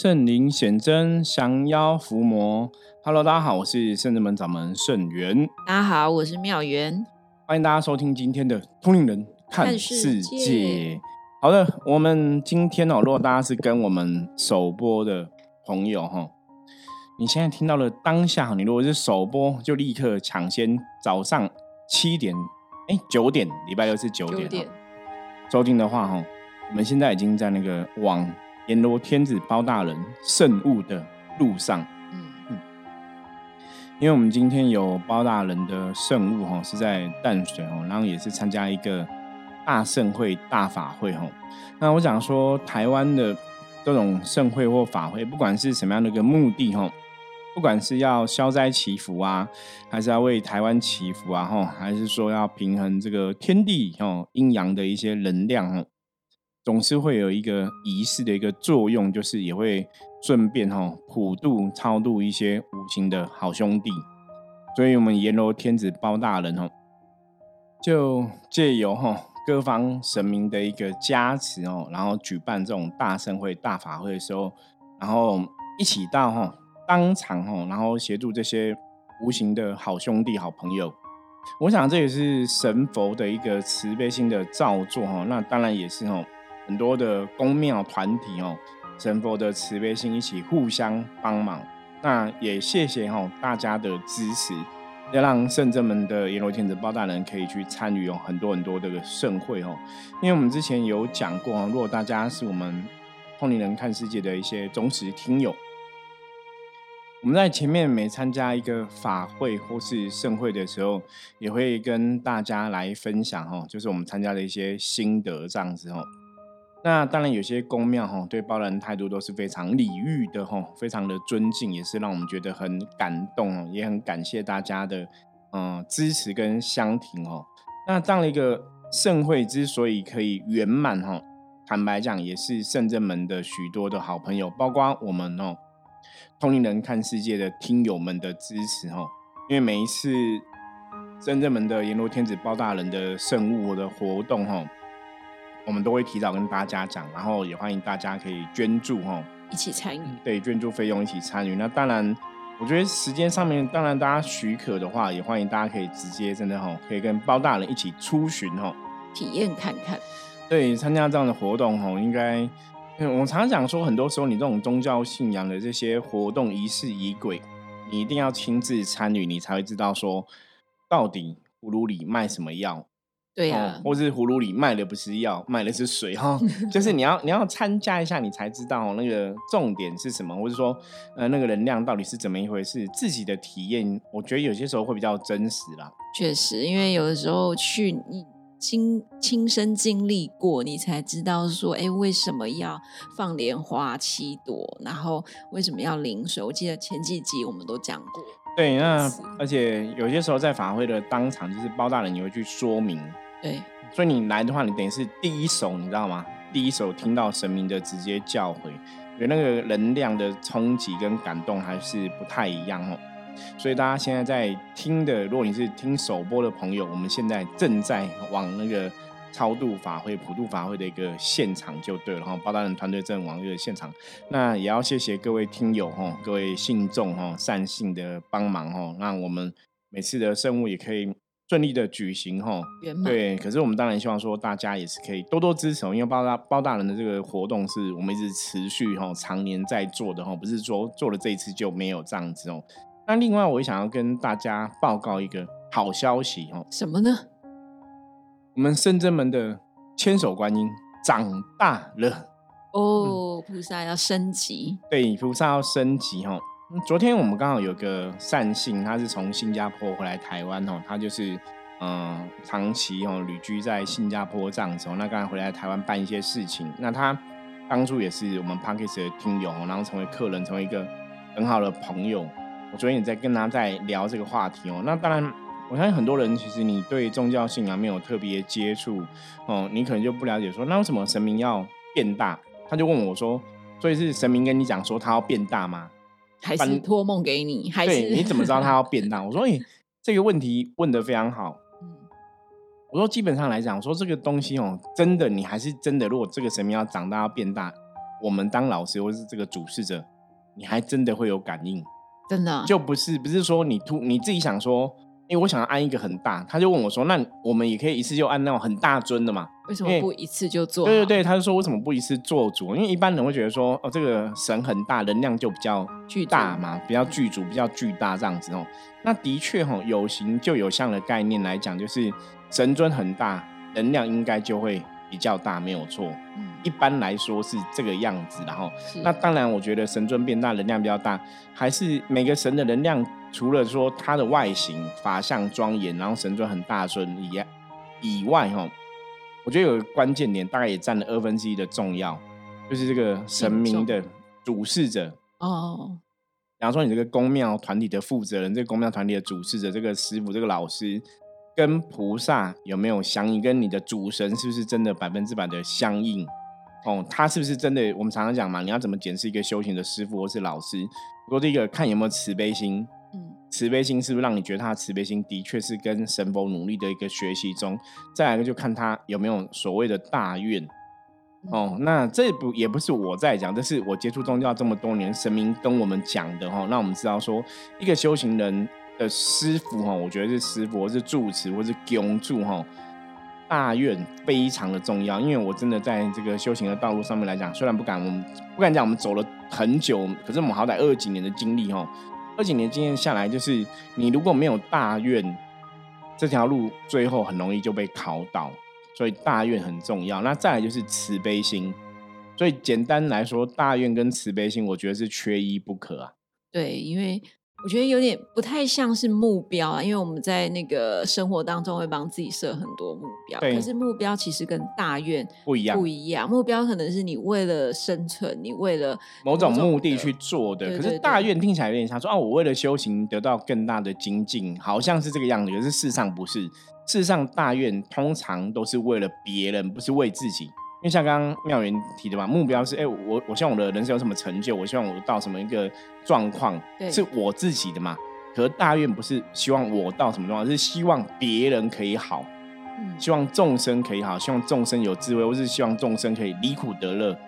圣灵显真，降妖伏魔。Hello，大家好，我是圣人门掌门圣元。大家好，我是妙元。欢迎大家收听今天的《通灵人看世界》。好的，我们今天哦，如果大家是跟我们首播的朋友哈，你现在听到了当下，你如果是首播，就立刻抢先早上七点，哎，九点，礼拜六是九点，收听的话哈，我们现在已经在那个网。阎罗天子包大人圣物的路上，嗯嗯，因为我们今天有包大人的圣物哈，是在淡水哦，然后也是参加一个大盛会、大法会哈。那我想说，台湾的这种盛会或法会，不管是什么样的一个目的哈，不管是要消灾祈福啊，还是要为台湾祈福啊哈，还是说要平衡这个天地哦阴阳的一些能量哈。总是会有一个仪式的一个作用，就是也会顺便哈普渡超度一些无形的好兄弟，所以我们阎罗天子包大人哦，就借由哈各方神明的一个加持哦，然后举办这种大盛会、大法会的时候，然后一起到哈当场哈，然后协助这些无形的好兄弟、好朋友。我想这也是神佛的一个慈悲心的造作哈，那当然也是哈。很多的宫庙团体哦，神佛的慈悲心一起互相帮忙，那也谢谢哈大家的支持，要让圣正门的阎罗天子包大人可以去参与哦很多很多的盛会哦，因为我们之前有讲过如果大家是我们通灵人看世界的一些忠实听友，我们在前面每参加一个法会或是盛会的时候，也会跟大家来分享哦，就是我们参加的一些心得这样子哦。那当然，有些宫庙哈对包人态度都是非常礼遇的哈，非常的尊敬，也是让我们觉得很感动，也很感谢大家的嗯支持跟相挺哦。那这样的一个盛会之所以可以圆满哈，坦白讲也是圣正门的许多的好朋友，包括我们哦通灵人看世界的听友们的支持哈。因为每一次圣正门的阎罗天子包大人的圣物的活动哈。我们都会提早跟大家讲，然后也欢迎大家可以捐助哈，一起参与。对，捐助费用一起参与。那当然，我觉得时间上面，当然大家许可的话，也欢迎大家可以直接真的哈，可以跟包大人一起出巡哈，体验看看。对，参加这样的活动哈，应该，我常常讲说，很多时候你这种宗教信仰的这些活动仪式仪轨，你一定要亲自参与，你才会知道说，到底葫芦里卖什么药。对呀，或是葫芦里卖的不是药，卖的是水哈，就是你要你要参加一下，你才知道那个重点是什么，或者说呃那个能量到底是怎么一回事，自己的体验，我觉得有些时候会比较真实啦。确实，因为有的时候去你亲亲身经历过，你才知道说，哎，为什么要放莲花七朵，然后为什么要淋水？我记得前几集我们都讲过。对，那而且有些时候在法会的当场，就是包大人也会去说明。对，所以你来的话，你等于是第一手，你知道吗？第一手听到神明的直接教诲，有那个能量的冲击跟感动还是不太一样哦。所以大家现在在听的，如果你是听首播的朋友，我们现在正在往那个超度法会、普渡法会的一个现场就对了哈。包大人团队正往这个现场，那也要谢谢各位听友哈，各位信众哈，善信的帮忙哈，让我们每次的圣物也可以。顺利的举行哈，对，可是我们当然希望说大家也是可以多多支持，因为包大包大人的这个活动是我们一直持续哈，常年在做的哈，不是说做了这一次就没有这样子哦。那另外我也想要跟大家报告一个好消息哦，什么呢？我们深圳门的千手观音长大了哦，菩萨要升级，对，菩萨要升级哈。昨天我们刚好有个善信，他是从新加坡回来台湾哦，他就是嗯长期哦旅居在新加坡这样子哦，那刚才回来台湾办一些事情，那他当初也是我们 Parkes 的听友，然后成为客人，成为一个很好的朋友。我昨天也在跟他在聊这个话题哦，那当然我相信很多人其实你对宗教信仰没有特别接触哦，你可能就不了解说那为什么神明要变大？他就问我说，所以是神明跟你讲说他要变大吗？还是托梦给你？还是，你怎么知道他要变 大？我说，你这个问题问的非常好。嗯，我说基本上来讲，我说这个东西哦，真的，你还是真的。如果这个神明要长大要变大，我们当老师或是这个主事者，你还真的会有感应，真的就不是不是说你突你自己想说。因为我想要安一个很大，他就问我说：“那我们也可以一次就按那种很大尊的嘛？为什么不一次就做？”对对对，他就说：“为什么不一次做主？因为一般人会觉得说，哦，这个神很大，能量就比较巨大嘛，比较巨足，比较巨大这样子哦。那的确哈，有形就有相的概念来讲，就是神尊很大，能量应该就会比较大，没有错。一般来说是这个样子，然后那当然，我觉得神尊变大，能量比较大，还是每个神的能量。除了说它的外形法相庄严，然后神尊很大尊以以外，哈，我觉得有个关键点，大概也占了二分之一的重要，就是这个神明的主事者哦。比方说，你这个宫庙团体的负责人，这个宫庙团体的主事者，这个师傅，这个老师，跟菩萨有没有相应？跟你的主神是不是真的百分之百的相应？哦，他是不是真的？我们常常讲嘛，你要怎么检视一个修行的师傅或是老师？说第一个，看有没有慈悲心。嗯慈悲心是不是让你觉得他的慈悲心的确是跟神佛努力的一个学习中？再来一个就看他有没有所谓的大愿哦。那这不也不是我在讲，这是我接触宗教这么多年，神明跟我们讲的哈。那我们知道说，一个修行人的师傅哈，我觉得是师傅，或是住持，或是供住哈，大愿非常的重要。因为我真的在这个修行的道路上面来讲，虽然不敢我们不敢讲我们走了很久，可是我们好歹二几年的经历哈。二几年经验下来，就是你如果没有大愿，这条路最后很容易就被考倒，所以大愿很重要。那再来就是慈悲心，所以简单来说，大愿跟慈悲心，我觉得是缺一不可啊。对，因为。我觉得有点不太像是目标啊，因为我们在那个生活当中会帮自己设很多目标，可是目标其实跟大愿不一样。不一样，目标可能是你为了生存，你为了某种目的去做的。可是大愿听起来有点像说，哦，我为了修行得到更大的精进，好像是这个样子。可是事实上不是，事实上大愿通常都是为了别人，不是为自己。因为像刚刚妙元提的嘛，目标是哎，我我希望我的人生有什么成就，我希望我到什么一个状况，是我自己的嘛。可是大愿不是希望我到什么状况，是希望别人可以好，希望众生可以好，希望众生有智慧，或是希望众生可以离苦得乐。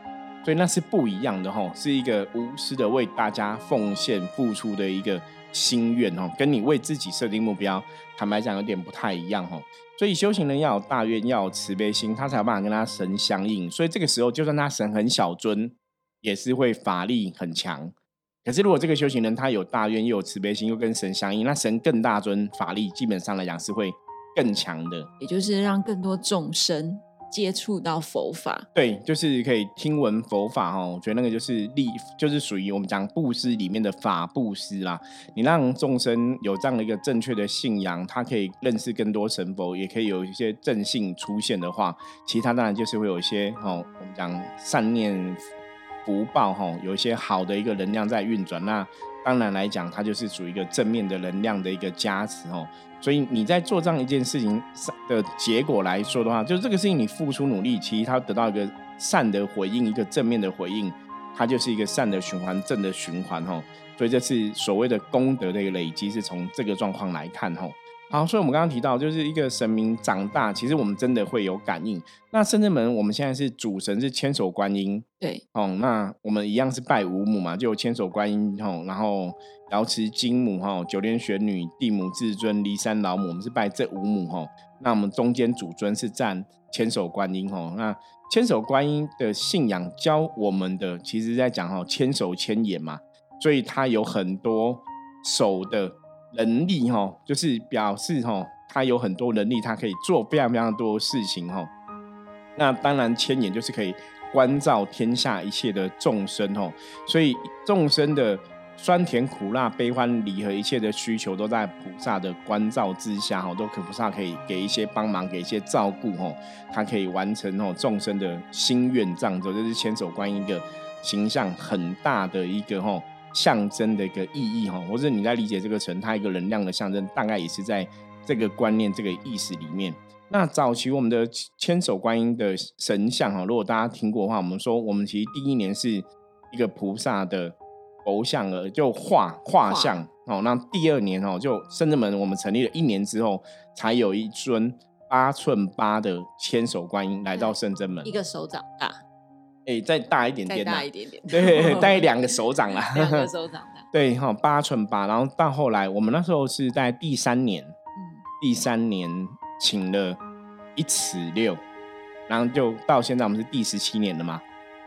所以那是不一样的哈，是一个无私的为大家奉献付出的一个心愿哦，跟你为自己设定目标，坦白讲有点不太一样哈。所以修行人要有大愿，要有慈悲心，他才有办法跟他神相应。所以这个时候，就算他神很小尊，也是会法力很强。可是如果这个修行人他有大愿，又有慈悲心，又跟神相应，那神更大尊，法力基本上来讲是会更强的。也就是让更多众生。接触到佛法，对，就是可以听闻佛法哦。我觉得那个就是利，就是属于我们讲布施里面的法布施啦。你让众生有这样的一个正确的信仰，他可以认识更多神佛，也可以有一些正性出现的话，其他当然就是会有一些哦，我们讲善念福报哈，有一些好的一个能量在运转。那当然来讲，它就是属于一个正面的能量的一个加持哦。所以你在做这样一件事情的结果来说的话，就是这个事情你付出努力，其实它得到一个善的回应，一个正面的回应，它就是一个善的循环，正的循环哦。所以这是所谓的功德的一个累积，是从这个状况来看哈。好，所以我们刚刚提到，就是一个神明长大，其实我们真的会有感应。那深圳门我们现在是主神是千手观音，对，哦，那我们一样是拜五母嘛，就千手观音吼，然后瑶池金母哈，九天玄女、地母至尊、骊山老母，我们是拜这五母哈。那我们中间主尊是占千手观音吼，那千手观音的信仰教我们的，其实在讲哈，千手千眼嘛，所以它有很多手的。能力哈，就是表示哈，他有很多能力，他可以做非常非常多事情哈。那当然，千眼就是可以关照天下一切的众生哈。所以众生的酸甜苦辣、悲欢离合，一切的需求都在菩萨的关照之下哈，都可菩萨可以给一些帮忙，给一些照顾哈。他可以完成哦众生的心愿，这样子就是千手观音的形象很大的一个哈。象征的一个意义哈，或者你在理解这个神，它一个能量的象征，大概也是在这个观念、这个意识里面。那早期我们的千手观音的神像哈，如果大家听过的话，我们说我们其实第一年是一个菩萨的佛像，而就画画像哦。那第二年哦，就深圳门我们成立了一年之后，才有一尊八寸八的千手观音来到圣真门，一个手掌大。哎，再大一点点，大一点点，对，大概两个手掌啦，两个 手掌的，对哈，八寸八。然后到后来，我们那时候是在第三年，嗯，第三年请了一尺六，然后就到现在我们是第十七年了嘛，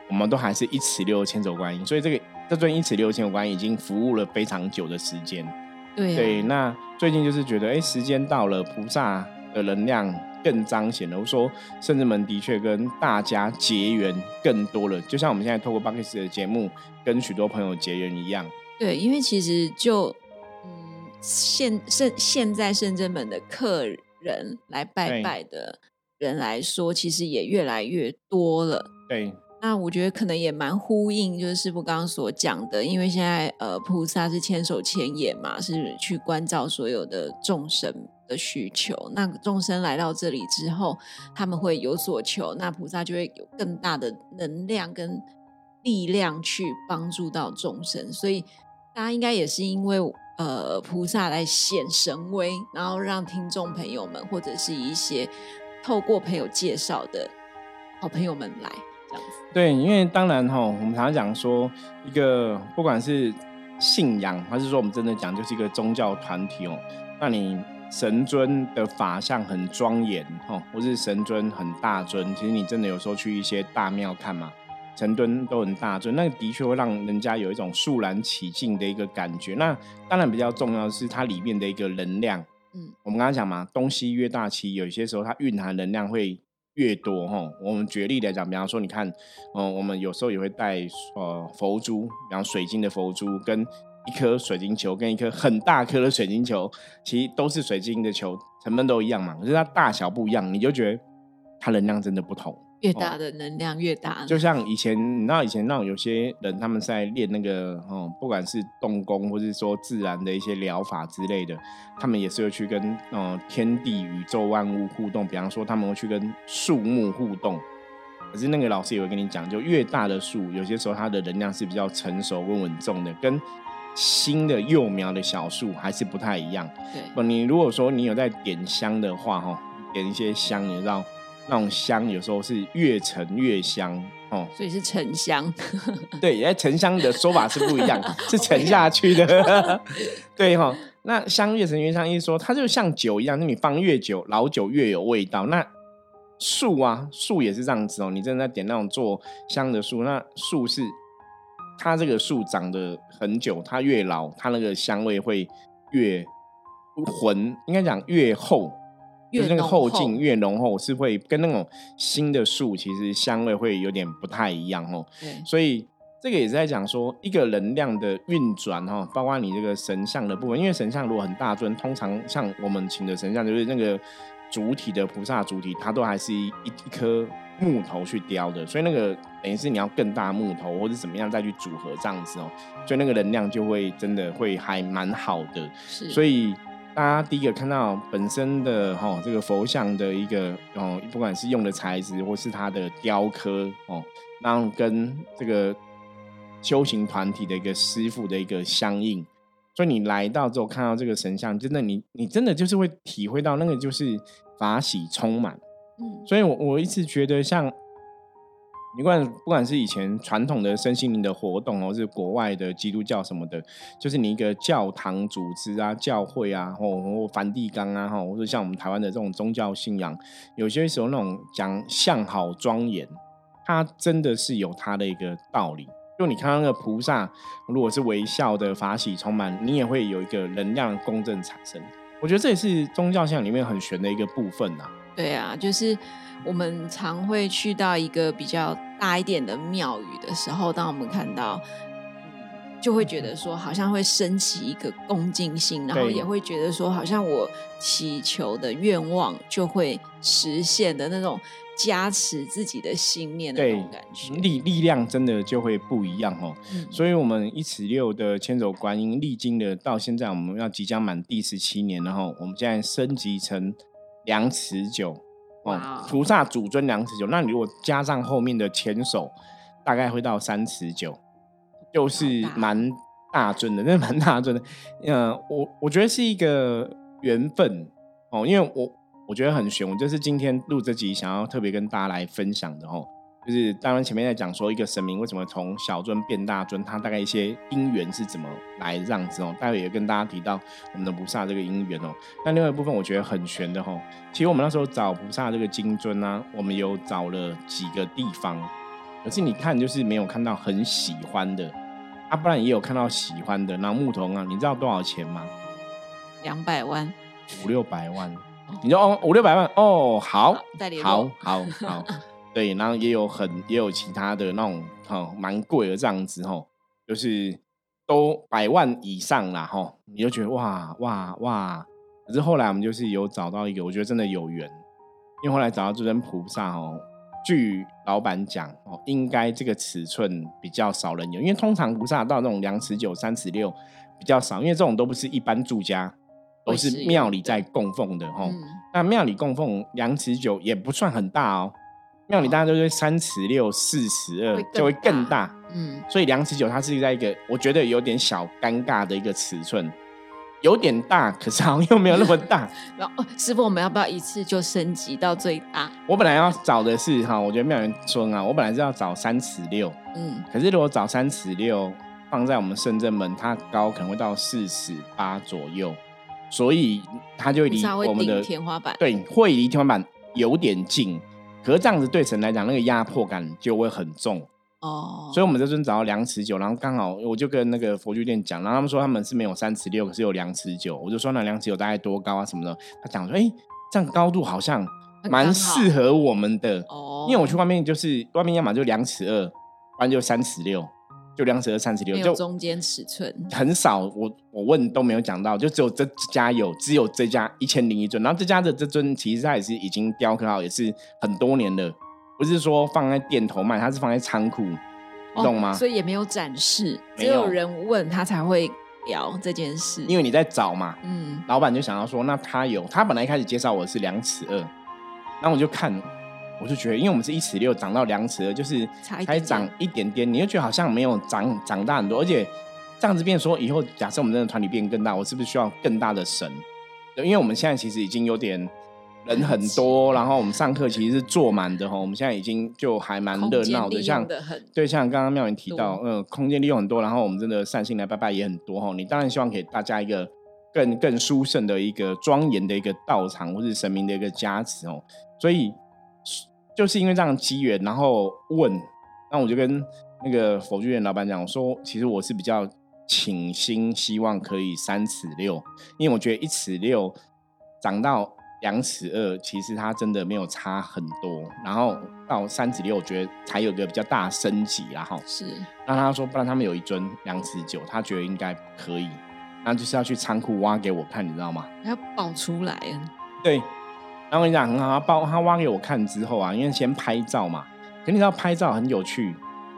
我们都还是一尺六千手观音，所以这个这尊一尺六千手观音已经服务了非常久的时间。对对，那最近就是觉得，哎，时间到了，菩萨的能量更彰显了。我说，圣至门的确跟大家结缘更多了，就像我们现在透过巴克斯的节目跟许多朋友结缘一样。对，因为其实就嗯，现现现在圣真门的客人来拜拜的人来说，其实也越来越多了。对。那我觉得可能也蛮呼应，就是师傅刚刚所讲的，因为现在呃，菩萨是千手千眼嘛，是去关照所有的众生的需求。那众生来到这里之后，他们会有所求，那菩萨就会有更大的能量跟力量去帮助到众生。所以大家应该也是因为呃，菩萨来显神威，然后让听众朋友们或者是一些透过朋友介绍的好朋友们来。对，因为当然哈，我们常常讲说，一个不管是信仰，还是说我们真的讲就是一个宗教团体哦，那你神尊的法相很庄严哦，或是神尊很大尊，其实你真的有时候去一些大庙看嘛，神尊都很大尊，那的确会让人家有一种肃然起敬的一个感觉。那当然比较重要的是它里面的一个能量，嗯，我们刚刚讲嘛，东西越大，其实有些时候它蕴含能量会。越多哈，我们举例来讲，比方说，你看，嗯，我们有时候也会带呃佛珠，比方水晶的佛珠，跟一颗水晶球，跟一颗很大颗的水晶球，其实都是水晶的球，成分都一样嘛，可是它大小不一样，你就觉得它能量真的不同。越大的能量越大，就像以前，你知道以前那种有些人他们在练那个，哦，不管是动功或是说自然的一些疗法之类的，他们也是会去跟嗯天地宇宙万物互动。比方说，他们会去跟树木互动。可是那个老师也会跟你讲，就越大的树，有些时候它的能量是比较成熟、跟稳重的，跟新的幼苗的小树还是不太一样。对，不，你如果说你有在点香的话，哈，点一些香，你知道。那种香有时候是越沉越香哦，所以是沉香。对，因为沉香的说法是不一样，是沉下去的。对哈，那香越沉越香，意思说它就像酒一样，那你放越久，老酒越有味道。那树啊，树也是这样子哦。你真的在点那种做香的树，那树是它这个树长得很久，它越老，它那个香味会越浑，应该讲越厚。就是那个后劲越浓厚，是会跟那种新的树其实香味会有点不太一样哦。对，所以这个也是在讲说一个能量的运转哈，包括你这个神像的部分，因为神像如果很大尊，通常像我们请的神像就是那个主体的菩萨主体，它都还是一一颗木头去雕的，所以那个等于是你要更大木头或者怎么样再去组合这样子哦，所以那个能量就会真的会还蛮好的。是，所以。大家第一个看到本身的哈这个佛像的一个哦，不管是用的材质或是它的雕刻哦，然后跟这个修行团体的一个师傅的一个相应，所以你来到之后看到这个神像，真的你你真的就是会体会到那个就是法喜充满，所以我我一直觉得像。你管不管是以前传统的身心灵的活动，或是国外的基督教什么的，就是你一个教堂组织啊、教会啊，或或梵蒂冈啊，哈，或者像我们台湾的这种宗教信仰，有些时候那种讲相好庄严，它真的是有它的一个道理。就你看那个菩萨，如果是微笑的法喜充满，你也会有一个能量公正产生。我觉得这也是宗教信仰里面很玄的一个部分呐。对啊，就是。我们常会去到一个比较大一点的庙宇的时候，当我们看到，就会觉得说，好像会升起一个恭敬心，然后也会觉得说，好像我祈求的愿望就会实现的那种加持自己的信念的那种感觉，力力量真的就会不一样哦。所以，我们一尺六的千手观音历经的到现在，我们要即将满第十七年，然后我们现在升级成两尺九。哦，菩萨主尊两尺九，那你如果加上后面的前手，大概会到三尺九，就是蛮大尊的，那蛮大尊的。嗯，我我觉得是一个缘分哦，因为我我觉得很玄，我就是今天录这集想要特别跟大家来分享的哦。就是当然前面在讲说一个神明为什么从小尊变大尊，他大概一些因缘是怎么来这样子哦。待会也跟大家提到我们的菩萨这个因缘哦。那另外一部分我觉得很玄的哦，其实我们那时候找菩萨这个金尊呢，我们有找了几个地方，可是你看就是没有看到很喜欢的，啊，不然也有看到喜欢的。那牧童啊，你知道多少钱吗？两百万，五六百万。你说哦，五六百万哦，好，好，好，好。对，然后也有很也有其他的那种哈，蛮贵的这样子哈，就是都百万以上啦哈，你就觉得哇哇哇！可是后来我们就是有找到一个，我觉得真的有缘，因为后来找到这尊菩萨哦，据老板讲哦，应该这个尺寸比较少人有，因为通常菩萨到那种两尺九、三尺六比较少，因为这种都不是一般住家，都是庙里在供奉的哈。那庙里供奉两尺九也不算很大哦。庙里大家都是三尺六、四十二，就会更大。嗯，所以两尺九它是在一个我觉得有点小尴尬的一个尺寸，有点大，可是好像又没有那么大。然后师傅，我们要不要一次就升级到最大？我本来要找的是哈，我觉得妙人说啊，我本来是要找三尺六，嗯，可是如果找三尺六放在我们深圳门，它高可能会到四尺八左右，所以它就离我们的天花板对，会离天花板有点近。可是这样子对神来讲，那个压迫感就会很重哦。所以我们这尊找到两尺九，然后刚好我就跟那个佛具店讲，然后他们说他们是没有三尺六，可是有两尺九。我就说那两尺九大概多高啊什么的？他讲说，哎，这样高度好像蛮适合我们的哦。因为我去外面就是外面要么就两尺二，不然就三尺六。就两尺二、三十六，就中间尺寸很少。我我问都没有讲到，就只有这家有，只有这家一千零一尊。然后这家的这尊其实它也是已经雕刻好，也是很多年了，不是说放在店头卖，它是放在仓库，你懂吗？所以也没有展示，只有人问他才会聊这件事。因为你在找嘛，嗯，老板就想要说，那他有，他本来一开始介绍我是两尺二，那我就看。我就觉得，因为我们是一尺六长到两尺二，就是才长一点点，你就觉得好像没有长长大很多。而且这样子变说，以后假设我们真的团体变更大，我是不是需要更大的神？因为我们现在其实已经有点人很多，然后我们上课其实是坐满的哈。我们现在已经就还蛮热闹的，像对，像刚刚妙云提到，嗯，空间利用很多，然后我们真的善心来拜拜也很多哈。你当然希望给大家一个更更殊胜的一个庄严的一个道场，或是神明的一个加持哦，所以。就是因为这样机缘，然后问，那我就跟那个佛具店老板讲，我说其实我是比较倾心，希望可以三尺六，因为我觉得一尺六长到两尺二，其实它真的没有差很多，然后到三尺六，我觉得才有个比较大升级，然后是，那他说不然他们有一尊两尺九，他觉得应该可以，那就是要去仓库挖给我看，你知道吗？要爆出来啊？对。然后我跟你讲很好，他包他挖给我看之后啊，因为先拍照嘛，可你知道拍照很有趣。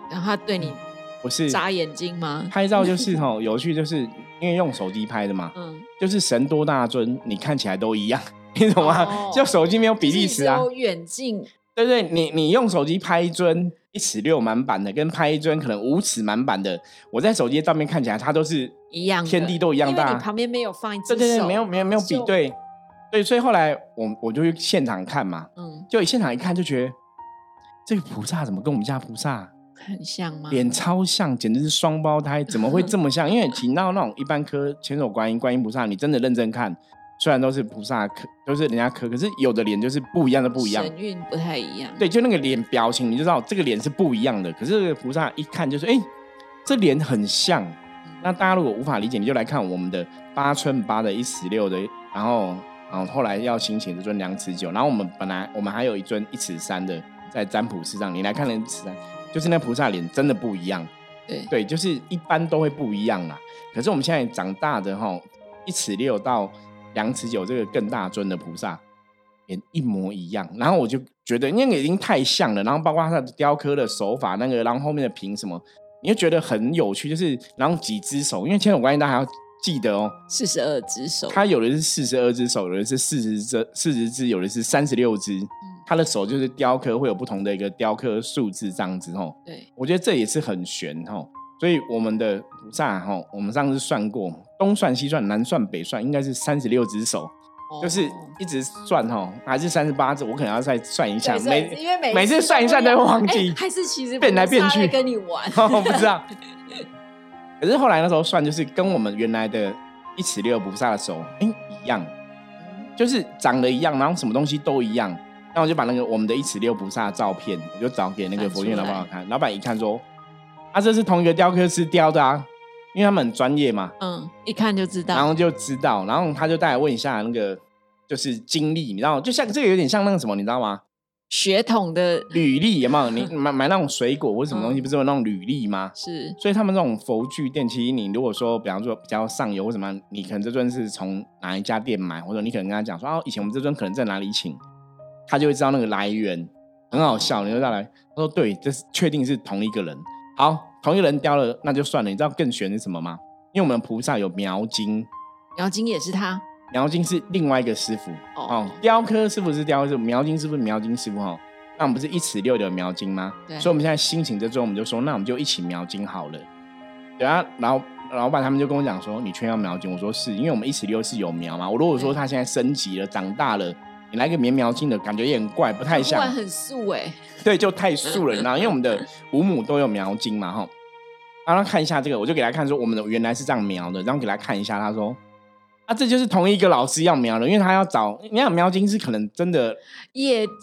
然后他对你不是眨眼睛吗？拍照就是吼 有趣，就是因为用手机拍的嘛，嗯，就是神多大尊，你看起来都一样，你懂吗？就手机没有比例尺啊，有远近。对对，你你用手机拍一尊一尺六满版的，跟拍一尊可能五尺满版的，我在手机上面看起来它都是一样，天地都一样大。你旁边没有放一只对对对，没有没有没有比对。对，所以后来我我就去现场看嘛，嗯，就现场一看就觉得这个菩萨怎么跟我们家菩萨很像吗？脸超像，简直是双胞胎，怎么会这么像？因为请到那种一般科千手观音、观音菩萨，你真的认真看，虽然都是菩萨科，都是人家科，可是有的脸就是不一样的，不一样，神韵不太一样。对，就那个脸表情，你就知道这个脸是不一样的。可是菩萨一看就是，哎，这脸很像。那大家如果无法理解，你就来看我们的八寸八的一十六的，然后。然后后来要兴起这尊两尺九，然后我们本来我们还有一尊一尺三的在占卜师上，你来看那尺三，就是那菩萨脸真的不一样。对对，就是一般都会不一样啦。可是我们现在长大的哈，一尺六到两尺九这个更大尊的菩萨脸一模一样。然后我就觉得那个已经太像了，然后包括它的雕刻的手法，那个然后后面的屏什么，你就觉得很有趣。就是然后几只手，因为千手观音大家还要。记得哦，四十二只手，他有的是四十二只手，有的是四十只，四十只，有的是三十六只。他的手就是雕刻，会有不同的一个雕刻数字这样子哦。对，我觉得这也是很玄哦。所以我们的菩萨哈，我们上次算过，东算西算，南算北算，应该是三十六只手，就是一直算哈，还是三十八字，我可能要再算一下，每因为每每次算一算都会忘记，还是其实变来变去。跟你玩，我不知道。可是后来那时候算，就是跟我们原来的一尺六菩萨的时候，哎，一样，就是长得一样，然后什么东西都一样。那我就把那个我们的一尺六菩萨的照片，我就找给那个佛院老板看。老板一看说：“啊，这是同一个雕刻师雕的啊，因为他们很专业嘛。”嗯，一看就知道。然后就知道，然后他就带来问一下那个就是经历，你知道，就像这个有点像那个什么，你知道吗？血统的履历有没有？你买买那种水果或什么东西，不是有那种履历吗？是。所以他们这种佛具店，其实你如果说，比方说比较上游或什么，你可能这尊是从哪一家店买，或者你可能跟他讲说，哦，以前我们这尊可能在哪里请，他就会知道那个来源。很好笑，你就再来，他说对，这是确定是同一个人。好，同一个人雕了，那就算了。你知道更玄是什么吗？因为我们菩萨有描金，描金也是他。描金是另外一个师傅哦，雕刻师傅是雕刻师傅，描金师傅描金师傅哈。那我们不是一尺六的描金吗？对。所以我们现在心情这周，我们就说，那我们就一起描金好了。对啊，然后老板他们就跟我讲说，你缺要描金，我说是因为我们一尺六是有苗嘛。我如果说他现在升级了，长大了，你来个棉描金的感觉也很怪，不太像。很素哎。对，就太素了，你知道？因为我们的五母都有描金嘛，哈。让他看一下这个，我就给他看说，我们的原来是这样描的，然后给他看一下，他说。啊，这就是同一个老师要描的，因为他要找，你想描金是可能真的，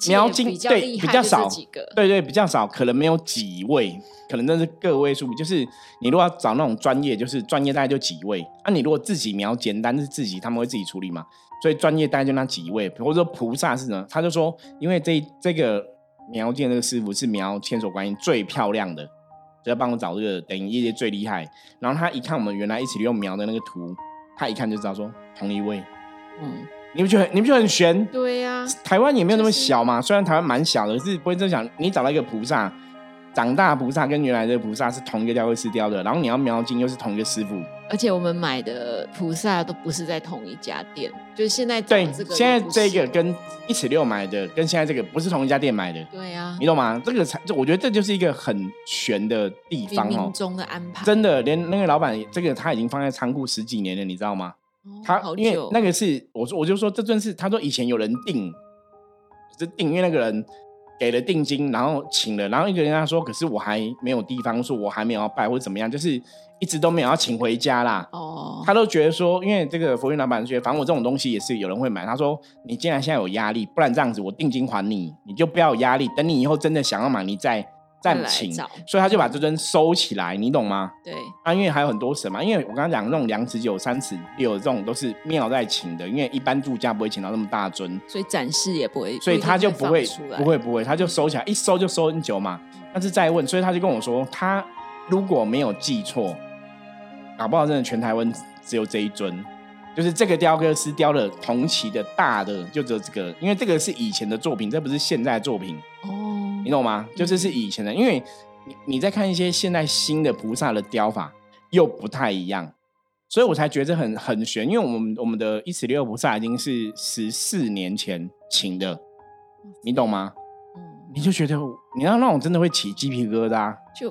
描金对比较少几个，对对比较少，可能没有几位，可能真是个位数。就是你如果要找那种专业，就是专业大概就几位。那你如果自己描简单是自己，他们会自己处理嘛？所以专业大概就那几位，或者说菩萨是呢？他就说，因为这这个描金这个师傅是描千手观音最漂亮的，就要帮我找这个等于业界最厉害。然后他一看我们原来一起用描的那个图。他一看就知道说同一位，嗯，你不觉得你不觉得很悬？对呀，台湾也没有那么小嘛。虽然台湾蛮小的，可是不会这样想。你找到一个菩萨，长大菩萨跟原来的菩萨是同一个雕刻师雕的，然后你要描金又是同一个师傅。而且我们买的菩萨都不是在同一家店，就是现在对，现在这个跟一尺六买的跟现在这个不是同一家店买的。对呀，你懂吗？这个才，我觉得这就是一个很悬的地方哦。中的安排，真的，连那个老板这个他已经放在仓库十几年了，你知道吗？他因为那个是我说，我就说这尊是他说以前有人订，是订，因为那个人。给了定金，然后请了，然后一个人他说：“可是我还没有地方说，我还没有要拜或者怎么样，就是一直都没有要请回家啦。”哦，他都觉得说，因为这个佛运老板觉得，反正我这种东西也是有人会买。他说：“你既然现在有压力，不然这样子，我定金还你，你就不要有压力。等你以后真的想要买，你再。”暂请，所以他就把这尊收起来，你懂吗？对，啊，因为还有很多神嘛，因为我刚刚讲那种两尺九、三尺六这种都是庙在请的，因为一般住家不会请到那么大尊，所以展示也不会，所以他就不会，不会，不会，他就收起来，一收就收很久嘛。但是再问，所以他就跟我说，他如果没有记错，搞不好真的全台湾只有这一尊，就是这个雕刻师雕的同期的大的，就只有这个，因为这个是以前的作品，这不是现在的作品哦。你懂吗？就是是以前的，因为你你在看一些现在新的菩萨的雕法又不太一样，所以我才觉得很很悬。因为我们我们的一尺六菩萨已经是十四年前请的，你懂吗？嗯，你就觉得你要让我真的会起鸡皮疙瘩，就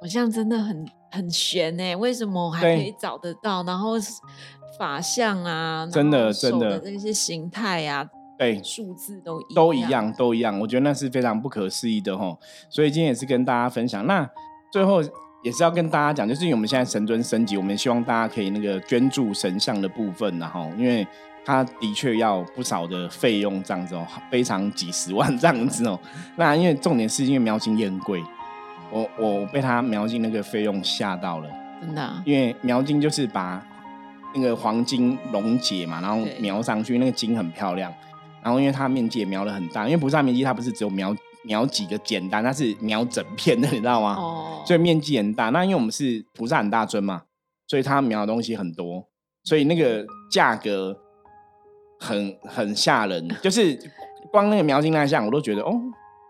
好像真的很很悬哎，为什么还可以找得到？然后法相啊，真的真的那些形态啊。对，数字都都一样，都一样。我觉得那是非常不可思议的哈。所以今天也是跟大家分享。那最后也是要跟大家讲，就是因为我们现在神尊升级，我们希望大家可以那个捐助神像的部分，然后因为他的确要不少的费用这样子哦，非常几十万这样子哦。那因为重点是因为描金也很贵，我我被他描金那个费用吓到了，真的。因为描金就是把那个黄金溶解嘛，然后描上去，那个金很漂亮。然后，因为它面积也描的很大，因为菩萨面积它不是只有描描几个简单，它是描整片的，你知道吗？哦。所以面积很大。那因为我们是菩萨很大尊嘛，所以它描的东西很多，所以那个价格很很吓人。就是光那个描金那像，我都觉得哦。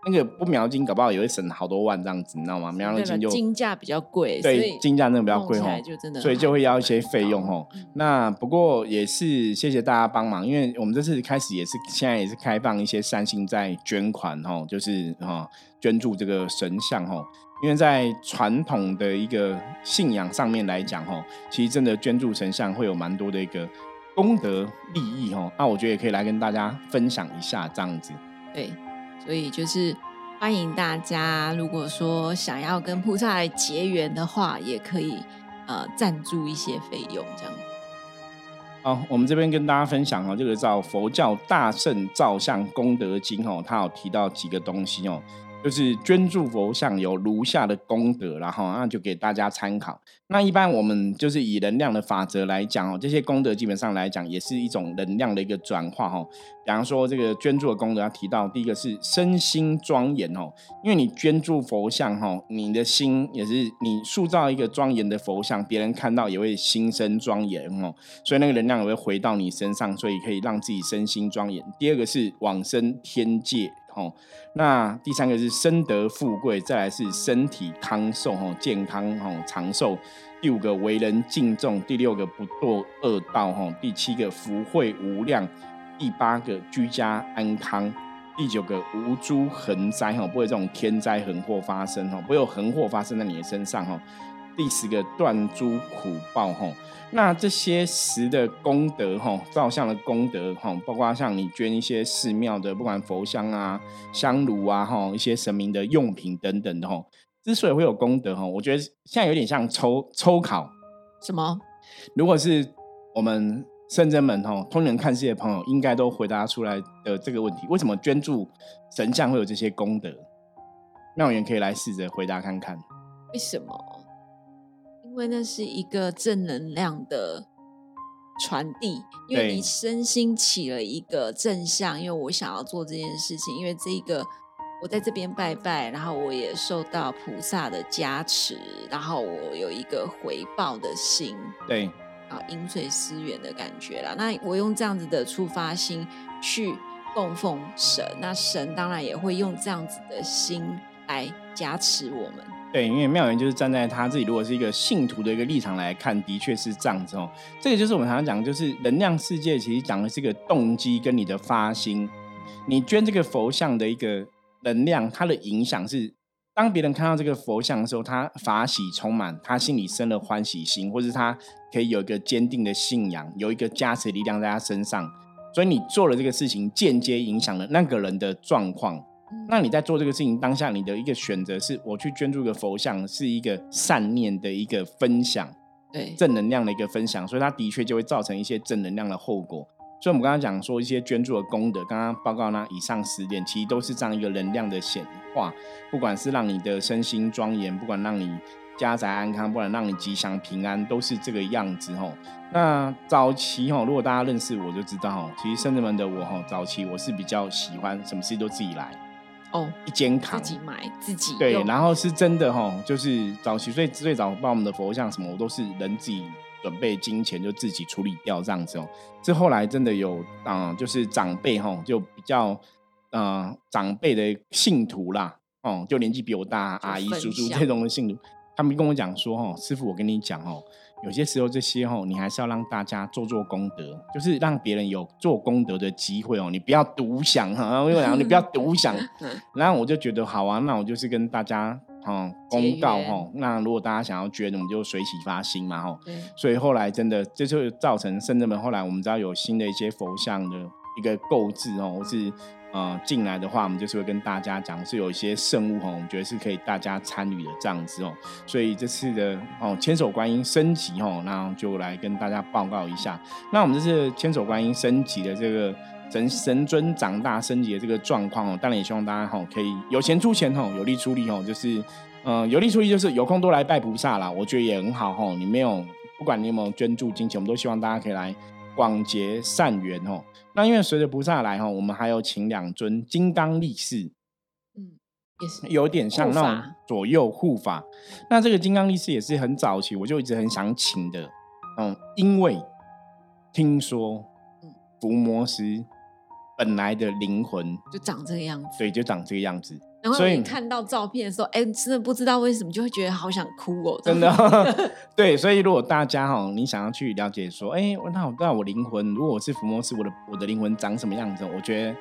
那个不描金，搞不好也会省好多万这样子，你知道吗？描了金就金价比较贵，对，金价那个比较贵哦，所以就会要一些费用哦。那不过也是谢谢大家帮忙，因为我们这次开始也是现在也是开放一些善心在捐款哦，就是哈捐助这个神像哦。因为在传统的一个信仰上面来讲哦，其实真的捐助神像会有蛮多的一个功德利益哦，那我觉得也可以来跟大家分享一下这样子。对，所以就是欢迎大家，如果说想要跟菩萨来结缘的话，也可以呃赞助一些费用这样。好，我们这边跟大家分享哦，这个叫佛教大圣造像功德经哦，它有提到几个东西哦。就是捐助佛像有如下的功德，然后那就给大家参考。那一般我们就是以能量的法则来讲哦，这些功德基本上来讲也是一种能量的一个转化哈。比方说这个捐助的功德，要提到第一个是身心庄严哦，因为你捐助佛像哈，你的心也是你塑造一个庄严的佛像，别人看到也会心生庄严哦，所以那个能量也会回到你身上，所以可以让自己身心庄严。第二个是往生天界。哦，那第三个是生得富贵，再来是身体康寿，吼，健康，吼，长寿。第五个为人敬重，第六个不堕恶道，吼，第七个福慧无量，第八个居家安康，第九个无诸横灾，吼，不会这种天灾横祸发生，吼，不会有横祸发生在你的身上，吼。第十个断诸苦报吼，那这些十的功德吼，造像的功德吼，包括像你捐一些寺庙的，不管佛香啊、香炉啊吼，一些神明的用品等等的吼，之所以会有功德吼，我觉得现在有点像抽抽考。什么？如果是我们圣真门吼，通人看世界的朋友，应该都回答出来的这个问题：为什么捐助神像会有这些功德？妙缘可以来试着回答看看。为什么？因为那是一个正能量的传递，因为你身心起了一个正向，因为我想要做这件事情，因为这一个我在这边拜拜，然后我也受到菩萨的加持，然后我有一个回报的心，对，啊，饮水思源的感觉啦。那我用这样子的出发心去供奉神，那神当然也会用这样子的心来加持我们。对，因为妙缘就是站在他自己，如果是一个信徒的一个立场来看，的确是这样子哦。这个就是我们常常讲，就是能量世界其实讲的是一个动机跟你的发心。你捐这个佛像的一个能量，它的影响是，当别人看到这个佛像的时候，他法喜充满，他心里生了欢喜心，或者他可以有一个坚定的信仰，有一个加持力量在他身上。所以你做了这个事情，间接影响了那个人的状况。那你在做这个事情当下，你的一个选择是，我去捐助个佛像，是一个善念的一个分享，对正能量的一个分享，所以它的确就会造成一些正能量的后果。所以我们刚刚讲说一些捐助的功德，刚刚报告那，以上十点其实都是这样一个能量的显化，不管是让你的身心庄严，不管让你家宅安康，不管让你吉祥平安，都是这个样子吼。那早期吼，如果大家认识我就知道吼，其实圣子们的我吼，早期我是比较喜欢什么事都自己来。哦，一肩扛，自己买自己对，然后是真的哈，就是早期最最早把我们的佛像什么，我都是人自己准备金钱就自己处理掉这样子哦。这后来真的有啊，就是长辈哈，就比较呃长辈的信徒啦，哦，就年纪比我大阿姨叔叔这种的信徒，他们跟我讲说哦，师傅我跟你讲哦。有些时候，这些哦，你还是要让大家做做功德，就是让别人有做功德的机会哦。你不要独享哈，因为讲你不要独 享。然后我就觉得好啊，那我就是跟大家哈公告哈。那如果大家想要捐，我们就随喜发心嘛哈。所以后来真的，这就造成深圳门后来我们知道有新的一些佛像的一个购置哦，是。呃，进来的话，我们就是会跟大家讲，是有一些圣物哈，我们觉得是可以大家参与的这样子哦。所以这次的哦，千手观音升级哦，那就来跟大家报告一下。那我们这次千手观音升级的这个神神尊长大升级的这个状况哦，当然也希望大家哈可以有钱出钱哦，有力出力哦，就是嗯有力出力就是有空多来拜菩萨啦，我觉得也很好哈。你没有不管你有没有捐助金钱，我们都希望大家可以来广结善缘哦。那因为随着菩萨来哈，我们还有请两尊金刚力士，嗯，也是有点像那种左右护法。那这个金刚力士也是很早期，我就一直很想请的，嗯，因为听说，伏魔师本来的灵魂就长这个样子，对，就长这个样子。然后你看到照片的时候，哎，真的不知道为什么就会觉得好想哭哦。真的，对，所以如果大家哈，你想要去了解说，哎，那我那我灵魂，如果我是伏魔师，我的我的灵魂长什么样子？我觉得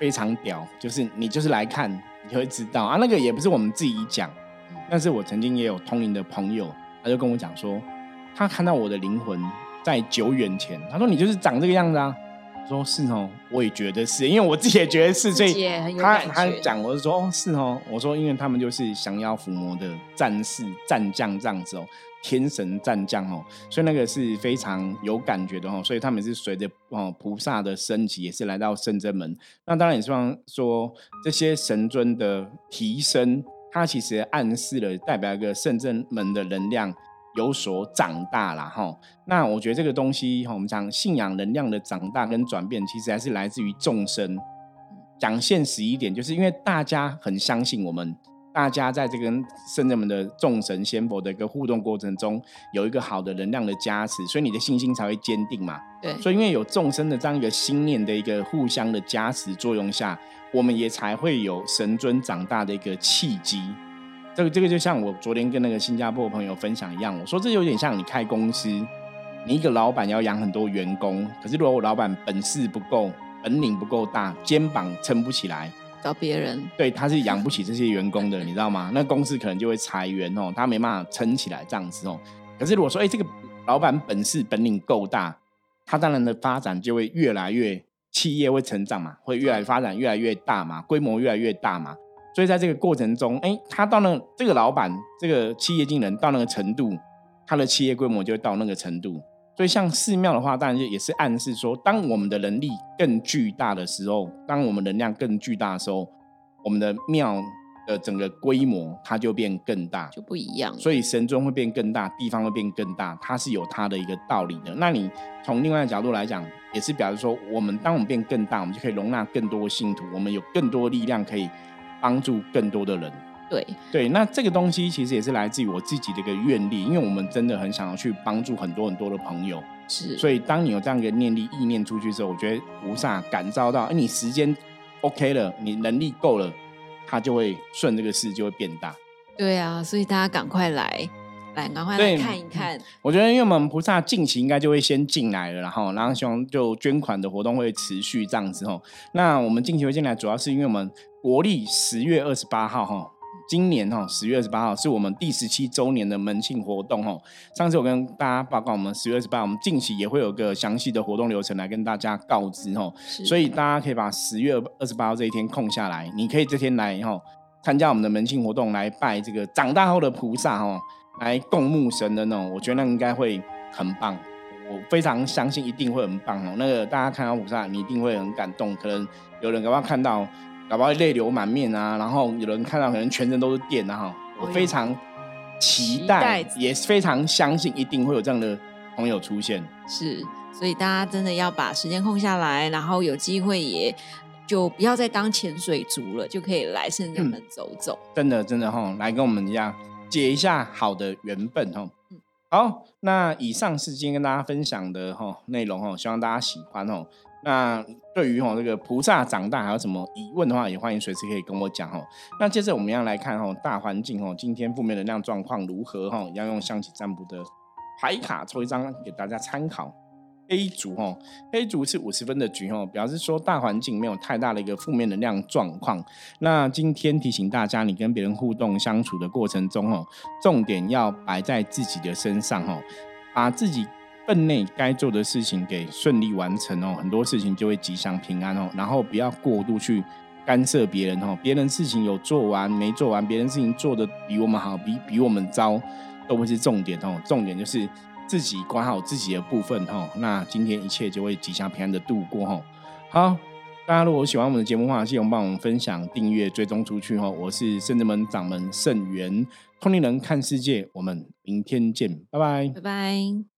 非常屌，就是你就是来看，你会知道啊。那个也不是我们自己讲，但是我曾经也有通灵的朋友，他就跟我讲说，他看到我的灵魂在久远前。他说你就是长这个样子啊。说是哦，我也觉得是，因为我自己也觉得是，所以他他讲，我是说哦是哦，我说因为他们就是降妖伏魔的战士战将这样子哦，天神战将哦，所以那个是非常有感觉的哦，所以他们是随着哦菩萨的升级，也是来到圣真门。那当然也希望说这些神尊的提升，它其实暗示了代表一个圣真门的能量。有所长大了哈，那我觉得这个东西哈，我们讲信仰能量的长大跟转变，其实还是来自于众生。讲现实一点，就是因为大家很相信我们，大家在这个圣人们的众神仙佛的一个互动过程中，有一个好的能量的加持，所以你的信心才会坚定嘛。对，所以因为有众生的这样一个心念的一个互相的加持作用下，我们也才会有神尊长大的一个契机。这个这个就像我昨天跟那个新加坡朋友分享一样，我说这有点像你开公司，你一个老板要养很多员工，可是如果我老板本事不够，本领不够大，肩膀撑不起来，找别人，对，他是养不起这些员工的，你知道吗？那公司可能就会裁员哦，他没办法撑起来这样子哦。可是如果说，哎，这个老板本事本领够大，他当然的发展就会越来越，企业会成长嘛，会越来发展越来越大嘛，规模越来越大嘛。所以在这个过程中，哎，他到那这个老板，这个企业经理人到那个程度，他的企业规模就会到那个程度。所以像寺庙的话，当然就也是暗示说，当我们的能力更巨大的时候，当我们能量更巨大的时候，我们的庙的整个规模它就变更大，就不一样。所以神尊会变更大，地方会变更大，它是有它的一个道理的。那你从另外的角度来讲，也是表示说，我们当我们变更大，我们就可以容纳更多信徒，我们有更多力量可以。帮助更多的人，对对，那这个东西其实也是来自于我自己的一个愿力，因为我们真的很想要去帮助很多很多的朋友，是。所以当你有这样一个念力意念出去之后，我觉得菩萨感召到，哎，你时间 OK 了，你能力够了，他就会顺这个事就会变大。对啊，所以大家赶快来，来赶快来看一看。我觉得，因为我们菩萨近期应该就会先进来了，然后，然后希望就捐款的活动会持续这样子哦。那我们近期会进来，主要是因为我们。国历十月二十八号，哈，今年哈十月二十八号是我们第十七周年的门庆活动，哈。上次我跟大家报告，我们十月二十八，我们近期也会有个详细的活动流程来跟大家告知，哦。所以大家可以把十月二十八号这一天空下来，你可以这天来，哈，参加我们的门庆活动，来拜这个长大后的菩萨，哈，来供木神的那种，我觉得那应该会很棒，我非常相信一定会很棒，哦。那个大家看到菩萨，你一定会很感动，可能有人刚刚看到。搞不好泪流满面啊！然后有人看到可能全身都是电啊！哈，我非常期待，也非常相信一定会有这样的朋友出现。是，所以大家真的要把时间空下来，然后有机会也就不要再当潜水族了，就可以来圣人门走走。真的，真的哈，来跟我们一样结一下好的缘分哈。好，那以上是今天跟大家分享的哈内容哦，希望大家喜欢哦。那对于哦这个菩萨长大还有什么疑问的话，也欢迎随时可以跟我讲哦。那接着我们要来看哦大环境哦，今天负面能量状况如何哈？要用象棋占卜的牌卡抽一张给大家参考。A 组哈，A 组是五十分的局哦，表示说大环境没有太大的一个负面能量状况。那今天提醒大家，你跟别人互动相处的过程中哦，重点要摆在自己的身上哦，把自己。分内该做的事情给顺利完成哦，很多事情就会吉祥平安哦。然后不要过度去干涉别人哦，别人事情有做完没做完，别人事情做的比我们好，比比我们糟，都不是重点哦。重点就是自己管好自己的部分哦。那今天一切就会吉祥平安的度过哦。好，大家如果喜欢我们的节目的话，希望帮我们分享、订阅、追踪出去哦。我是圣智门掌门圣元，通灵人看世界，我们明天见，拜拜，拜拜。